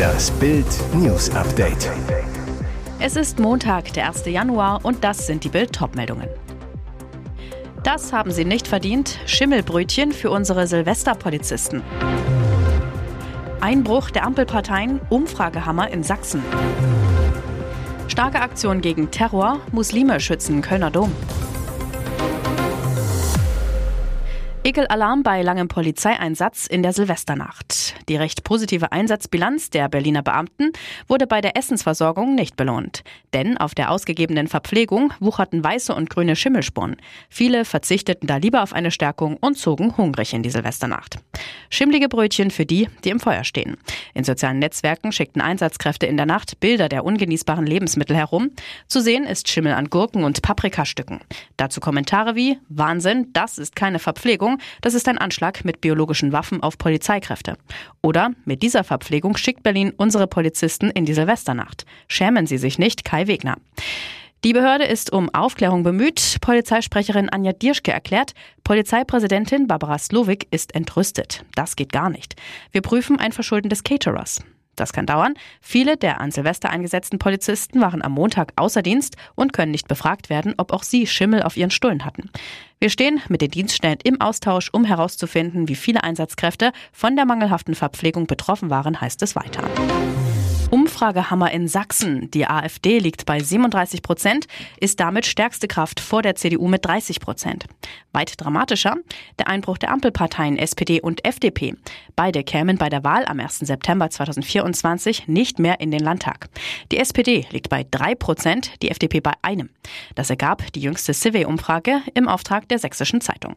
Das Bild News Update. Es ist Montag, der 1. Januar und das sind die Bild meldungen Das haben sie nicht verdient. Schimmelbrötchen für unsere Silvesterpolizisten. Einbruch der Ampelparteien, Umfragehammer in Sachsen. Starke Aktion gegen Terror, Muslime schützen Kölner Dom. Ekelalarm bei langem Polizeieinsatz in der Silvesternacht. Die recht positive Einsatzbilanz der Berliner Beamten wurde bei der Essensversorgung nicht belohnt. Denn auf der ausgegebenen Verpflegung wucherten weiße und grüne Schimmelspuren. Viele verzichteten da lieber auf eine Stärkung und zogen hungrig in die Silvesternacht. Schimmlige Brötchen für die, die im Feuer stehen. In sozialen Netzwerken schickten Einsatzkräfte in der Nacht Bilder der ungenießbaren Lebensmittel herum. Zu sehen ist Schimmel an Gurken und Paprikastücken. Dazu Kommentare wie Wahnsinn, das ist keine Verpflegung, das ist ein Anschlag mit biologischen Waffen auf Polizeikräfte. Oder mit dieser Verpflegung schickt Berlin unsere Polizisten in die Silvesternacht. Schämen Sie sich nicht, Kai Wegner. Die Behörde ist um Aufklärung bemüht. Polizeisprecherin Anja Dirschke erklärt, Polizeipräsidentin Barbara Slowik ist entrüstet. Das geht gar nicht. Wir prüfen ein Verschulden des Caterers. Das kann dauern. Viele der an Silvester eingesetzten Polizisten waren am Montag außer Dienst und können nicht befragt werden, ob auch sie Schimmel auf ihren Stullen hatten. Wir stehen mit den Dienststellen im Austausch, um herauszufinden, wie viele Einsatzkräfte von der mangelhaften Verpflegung betroffen waren, heißt es weiter. Umfragehammer in Sachsen. Die AfD liegt bei 37 Prozent, ist damit stärkste Kraft vor der CDU mit 30 Prozent. Weit dramatischer der Einbruch der Ampelparteien SPD und FDP. Beide kämen bei der Wahl am 1. September 2024 nicht mehr in den Landtag. Die SPD liegt bei drei Prozent, die FDP bei einem. Das ergab die jüngste Civey-Umfrage im Auftrag der Sächsischen Zeitung.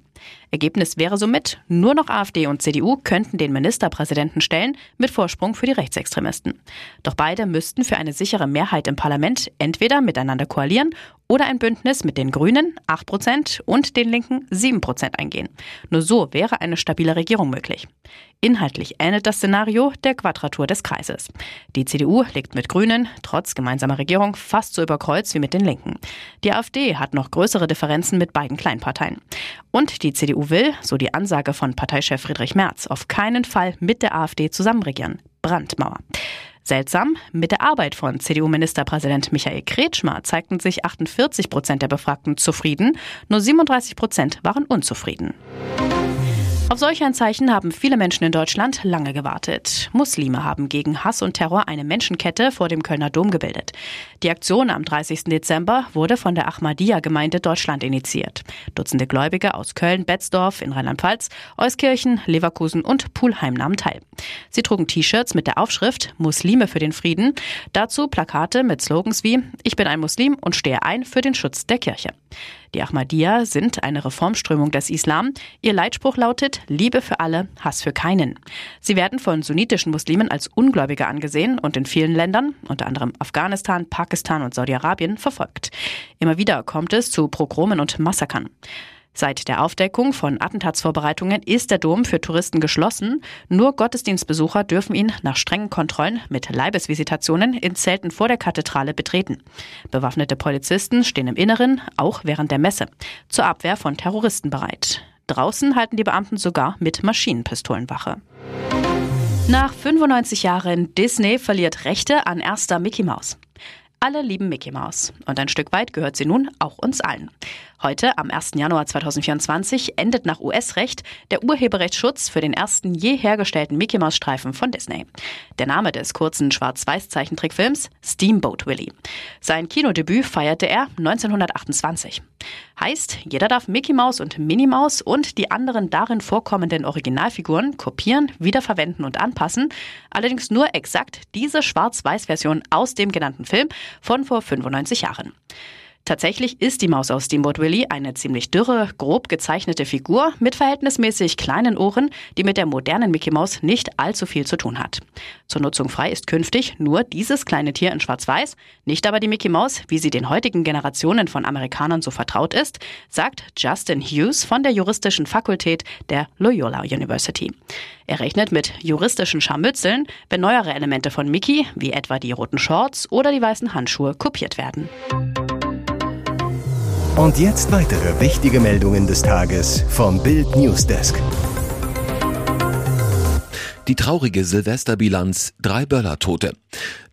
Ergebnis wäre somit, nur noch AfD und CDU könnten den Ministerpräsidenten stellen, mit Vorsprung für die Rechtsextremisten. Doch beide müssten für eine sichere Mehrheit im Parlament entweder miteinander koalieren oder ein Bündnis mit den Grünen 8% und den Linken 7% eingehen. Nur so wäre eine stabile Regierung möglich. Inhaltlich ähnelt das Szenario der Quadratur des Kreises. Die CDU liegt mit Grünen trotz gemeinsamer Regierung fast so über Kreuz wie mit den Linken. Die AfD hat noch größere Differenzen mit beiden Kleinparteien. Und die CDU will, so die Ansage von Parteichef Friedrich Merz, auf keinen Fall mit der AfD zusammenregieren. Brandmauer. Seltsam, mit der Arbeit von CDU-Ministerpräsident Michael Kretschmer zeigten sich 48 Prozent der Befragten zufrieden, nur 37 Prozent waren unzufrieden. Auf solch ein Zeichen haben viele Menschen in Deutschland lange gewartet. Muslime haben gegen Hass und Terror eine Menschenkette vor dem Kölner Dom gebildet. Die Aktion am 30. Dezember wurde von der Ahmadiyya-Gemeinde Deutschland initiiert. Dutzende Gläubige aus Köln, Betzdorf in Rheinland-Pfalz, Euskirchen, Leverkusen und Pulheim nahmen teil. Sie trugen T-Shirts mit der Aufschrift Muslime für den Frieden, dazu Plakate mit Slogans wie Ich bin ein Muslim und stehe ein für den Schutz der Kirche. Die Ahmadiyya sind eine Reformströmung des Islam. Ihr Leitspruch lautet Liebe für alle, Hass für keinen. Sie werden von sunnitischen Muslimen als Ungläubige angesehen und in vielen Ländern, unter anderem Afghanistan, Pakistan und Saudi-Arabien, verfolgt. Immer wieder kommt es zu Progromen und Massakern. Seit der Aufdeckung von Attentatsvorbereitungen ist der Dom für Touristen geschlossen. Nur Gottesdienstbesucher dürfen ihn nach strengen Kontrollen mit Leibesvisitationen in Zelten vor der Kathedrale betreten. Bewaffnete Polizisten stehen im Inneren, auch während der Messe, zur Abwehr von Terroristen bereit. Draußen halten die Beamten sogar mit Maschinenpistolen Wache. Nach 95 Jahren Disney verliert Rechte an erster Mickey Mouse. Alle lieben Mickey Mouse. Und ein Stück weit gehört sie nun auch uns allen. Heute, am 1. Januar 2024, endet nach US-Recht der Urheberrechtsschutz für den ersten je hergestellten Mickey Mouse-Streifen von Disney. Der Name des kurzen Schwarz-Weiß-Zeichentrickfilms Steamboat Willie. Sein Kinodebüt feierte er 1928. Heißt, jeder darf Mickey Mouse und Minnie Mouse und die anderen darin vorkommenden Originalfiguren kopieren, wiederverwenden und anpassen, allerdings nur exakt diese Schwarz-Weiß-Version aus dem genannten Film von vor 95 Jahren. Tatsächlich ist die Maus aus Steamboat Willie eine ziemlich dürre, grob gezeichnete Figur mit verhältnismäßig kleinen Ohren, die mit der modernen Mickey Maus nicht allzu viel zu tun hat. Zur Nutzung frei ist künftig nur dieses kleine Tier in Schwarz-Weiß, nicht aber die Mickey Maus, wie sie den heutigen Generationen von Amerikanern so vertraut ist, sagt Justin Hughes von der juristischen Fakultät der Loyola University. Er rechnet mit juristischen Scharmützeln, wenn neuere Elemente von Mickey, wie etwa die roten Shorts oder die weißen Handschuhe, kopiert werden. Und jetzt weitere wichtige Meldungen des Tages vom Bild Newsdesk. Die traurige Silvesterbilanz, drei Böllertote.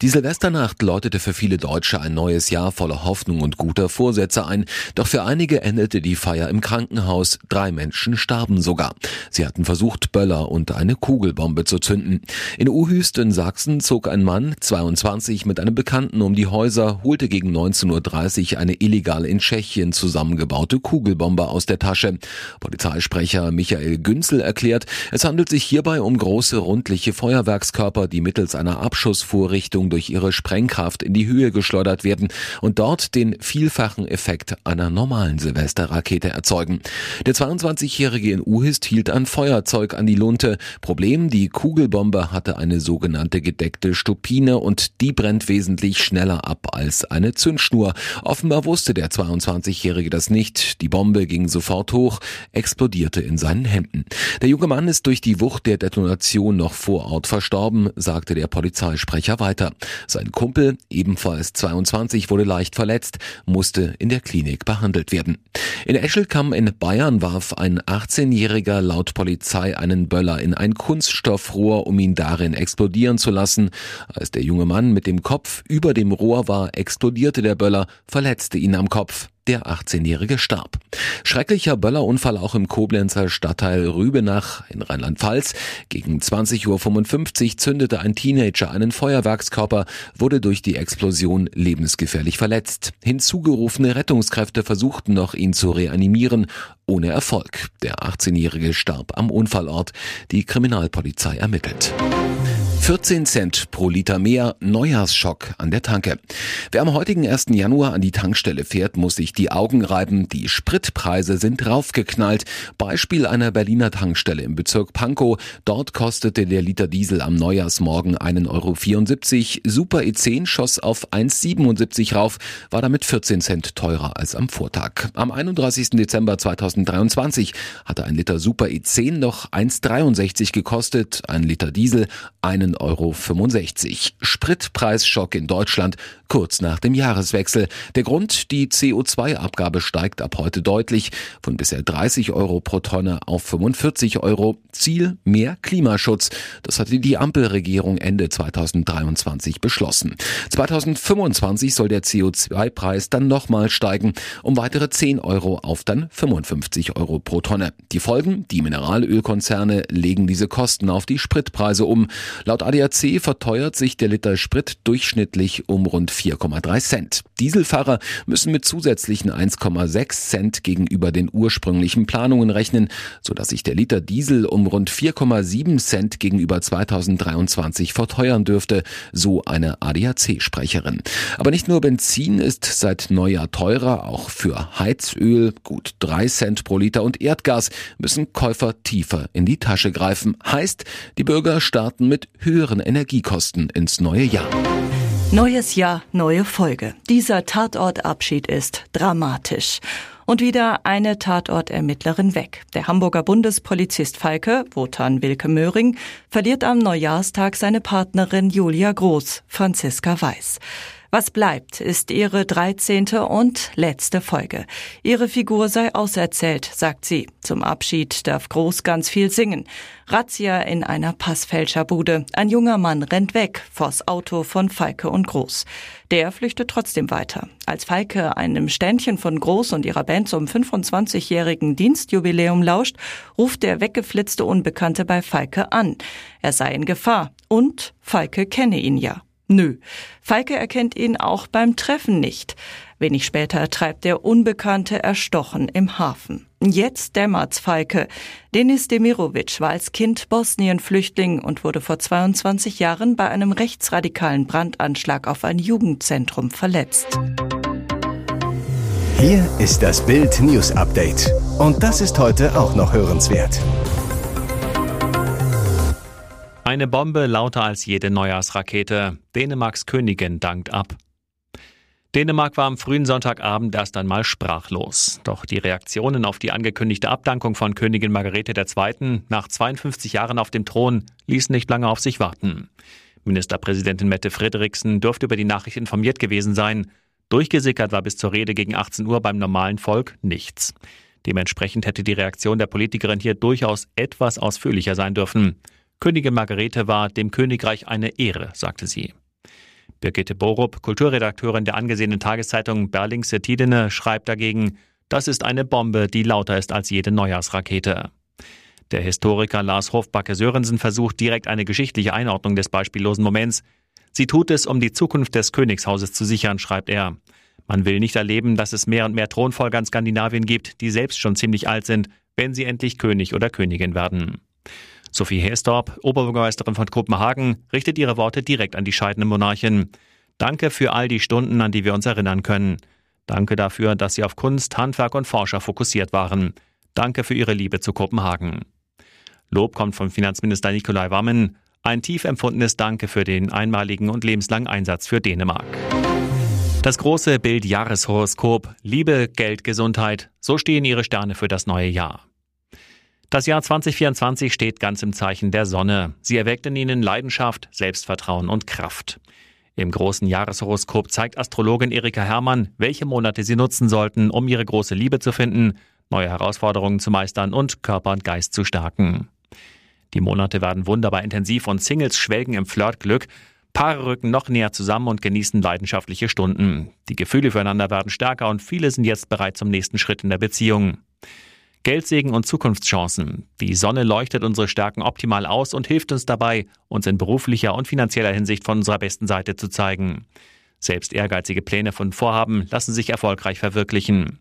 Die Silvesternacht läutete für viele Deutsche ein neues Jahr voller Hoffnung und guter Vorsätze ein. Doch für einige endete die Feier im Krankenhaus. Drei Menschen starben sogar. Sie hatten versucht, Böller und eine Kugelbombe zu zünden. In Uhüst in Sachsen zog ein Mann, 22, mit einem Bekannten um die Häuser, holte gegen 19.30 Uhr eine illegal in Tschechien zusammengebaute Kugelbombe aus der Tasche. Polizeisprecher Michael Günzel erklärt, es handelt sich hierbei um große rundliche Feuerwerkskörper, die mittels einer Abschussvorrichtung durch ihre Sprengkraft in die Höhe geschleudert werden und dort den vielfachen Effekt einer normalen Silvesterrakete erzeugen. Der 22-Jährige in Uhist hielt ein Feuerzeug an die Lunte. Problem, die Kugelbombe hatte eine sogenannte gedeckte Stupine und die brennt wesentlich schneller ab als eine Zündschnur. Offenbar wusste der 22-Jährige das nicht. Die Bombe ging sofort hoch, explodierte in seinen Händen. Der junge Mann ist durch die Wucht der Detonation noch vor Ort verstorben, sagte der Polizeisprecher weiter. Sein Kumpel, ebenfalls 22, wurde leicht verletzt, musste in der Klinik behandelt werden. In Eschelkamm in Bayern warf ein 18-Jähriger laut Polizei einen Böller in ein Kunststoffrohr, um ihn darin explodieren zu lassen. Als der junge Mann mit dem Kopf über dem Rohr war, explodierte der Böller, verletzte ihn am Kopf. Der 18-Jährige starb. Schrecklicher Böllerunfall auch im Koblenzer Stadtteil Rübenach in Rheinland-Pfalz. Gegen 20.55 Uhr zündete ein Teenager einen Feuerwerkskörper, wurde durch die Explosion lebensgefährlich verletzt. Hinzugerufene Rettungskräfte versuchten noch, ihn zu reanimieren, ohne Erfolg. Der 18-Jährige starb am Unfallort. Die Kriminalpolizei ermittelt. 14 Cent pro Liter mehr Neujahrsschock an der Tanke. Wer am heutigen 1. Januar an die Tankstelle fährt, muss sich die Augen reiben. Die Spritpreise sind raufgeknallt. Beispiel einer Berliner Tankstelle im Bezirk Pankow. Dort kostete der Liter Diesel am Neujahrsmorgen 1,74 Euro. Super E10 schoss auf 1,77 rauf, war damit 14 Cent teurer als am Vortag. Am 31. Dezember 2023 hatte ein Liter Super E10 noch 1,63 gekostet, ein Liter Diesel einen 1,65 Euro. Spritpreisschock in Deutschland kurz nach dem Jahreswechsel. Der Grund, die CO2-Abgabe steigt ab heute deutlich von bisher 30 Euro pro Tonne auf 45 Euro. Ziel mehr Klimaschutz. Das hatte die Ampelregierung Ende 2023 beschlossen. 2025 soll der CO2-Preis dann nochmal steigen um weitere 10 Euro auf dann 55 Euro pro Tonne. Die Folgen? Die Mineralölkonzerne legen diese Kosten auf die Spritpreise um. Laut ADAC verteuert sich der Liter Sprit durchschnittlich um rund 4,3 Cent. Dieselfahrer müssen mit zusätzlichen 1,6 Cent gegenüber den ursprünglichen Planungen rechnen, sodass sich der Liter Diesel um rund 4,7 Cent gegenüber 2023 verteuern dürfte, so eine ADAC-Sprecherin. Aber nicht nur Benzin ist seit Neujahr teurer, auch für Heizöl gut 3 Cent pro Liter und Erdgas müssen Käufer tiefer in die Tasche greifen. Heißt, die Bürger starten mit höheren Energiekosten ins neue Jahr. Neues Jahr, neue Folge. Dieser Tatortabschied ist dramatisch. Und wieder eine Tatortermittlerin weg. Der Hamburger Bundespolizist Falke, Wotan Wilke Möhring, verliert am Neujahrstag seine Partnerin Julia Groß, Franziska Weiß. Was bleibt, ist ihre 13. und letzte Folge. Ihre Figur sei auserzählt, sagt sie. Zum Abschied darf Groß ganz viel singen. Razzia in einer Passfälscherbude. Ein junger Mann rennt weg vors Auto von Falke und Groß. Der flüchtet trotzdem weiter. Als Falke einem Ständchen von Groß und ihrer Band zum 25-jährigen Dienstjubiläum lauscht, ruft der weggeflitzte Unbekannte bei Falke an. Er sei in Gefahr und Falke kenne ihn ja. Nö. Falke erkennt ihn auch beim Treffen nicht. Wenig später treibt der Unbekannte erstochen im Hafen. Jetzt dämmert's Falke. Denis Demirovic war als Kind Bosnien-Flüchtling und wurde vor 22 Jahren bei einem rechtsradikalen Brandanschlag auf ein Jugendzentrum verletzt. Hier ist das Bild News Update. Und das ist heute auch noch hörenswert. Eine Bombe lauter als jede Neujahrsrakete. Dänemarks Königin dankt ab. Dänemark war am frühen Sonntagabend erst einmal sprachlos. Doch die Reaktionen auf die angekündigte Abdankung von Königin Margarete II. nach 52 Jahren auf dem Thron ließen nicht lange auf sich warten. Ministerpräsidentin Mette Frederiksen dürfte über die Nachricht informiert gewesen sein. Durchgesickert war bis zur Rede gegen 18 Uhr beim normalen Volk nichts. Dementsprechend hätte die Reaktion der Politikerin hier durchaus etwas ausführlicher sein dürfen. Königin Margarete war dem Königreich eine Ehre, sagte sie. Birgitte Borup, Kulturredakteurin der angesehenen Tageszeitung Berlingse Tidene, schreibt dagegen, das ist eine Bombe, die lauter ist als jede Neujahrsrakete. Der Historiker Lars Hofbacke Sörensen versucht direkt eine geschichtliche Einordnung des beispiellosen Moments. Sie tut es, um die Zukunft des Königshauses zu sichern, schreibt er. Man will nicht erleben, dass es mehr und mehr Thronfolger in Skandinavien gibt, die selbst schon ziemlich alt sind, wenn sie endlich König oder Königin werden. Sophie Hestorp, Oberbürgermeisterin von Kopenhagen, richtet ihre Worte direkt an die scheidende Monarchin. Danke für all die Stunden, an die wir uns erinnern können. Danke dafür, dass Sie auf Kunst, Handwerk und Forscher fokussiert waren. Danke für Ihre Liebe zu Kopenhagen. Lob kommt vom Finanzminister Nikolai Wammen. Ein tief empfundenes Danke für den einmaligen und lebenslangen Einsatz für Dänemark. Das große Bild Jahreshoroskop Liebe, Geld, Gesundheit, so stehen Ihre Sterne für das neue Jahr. Das Jahr 2024 steht ganz im Zeichen der Sonne. Sie erweckt in Ihnen Leidenschaft, Selbstvertrauen und Kraft. Im großen Jahreshoroskop zeigt Astrologin Erika Herrmann, welche Monate Sie nutzen sollten, um Ihre große Liebe zu finden, neue Herausforderungen zu meistern und Körper und Geist zu stärken. Die Monate werden wunderbar intensiv und Singles schwelgen im Flirtglück. Paare rücken noch näher zusammen und genießen leidenschaftliche Stunden. Die Gefühle füreinander werden stärker und viele sind jetzt bereit zum nächsten Schritt in der Beziehung. Geldsegen und Zukunftschancen. Die Sonne leuchtet unsere Stärken optimal aus und hilft uns dabei, uns in beruflicher und finanzieller Hinsicht von unserer besten Seite zu zeigen. Selbst ehrgeizige Pläne von Vorhaben lassen sich erfolgreich verwirklichen.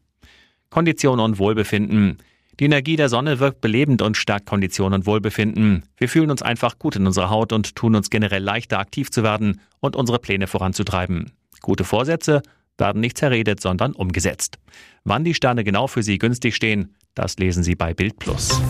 Kondition und Wohlbefinden. Die Energie der Sonne wirkt belebend und stärkt Kondition und Wohlbefinden. Wir fühlen uns einfach gut in unserer Haut und tun uns generell leichter aktiv zu werden und unsere Pläne voranzutreiben. Gute Vorsätze werden nicht zerredet, sondern umgesetzt. Wann die Sterne genau für Sie günstig stehen, das lesen Sie bei Bild Plus.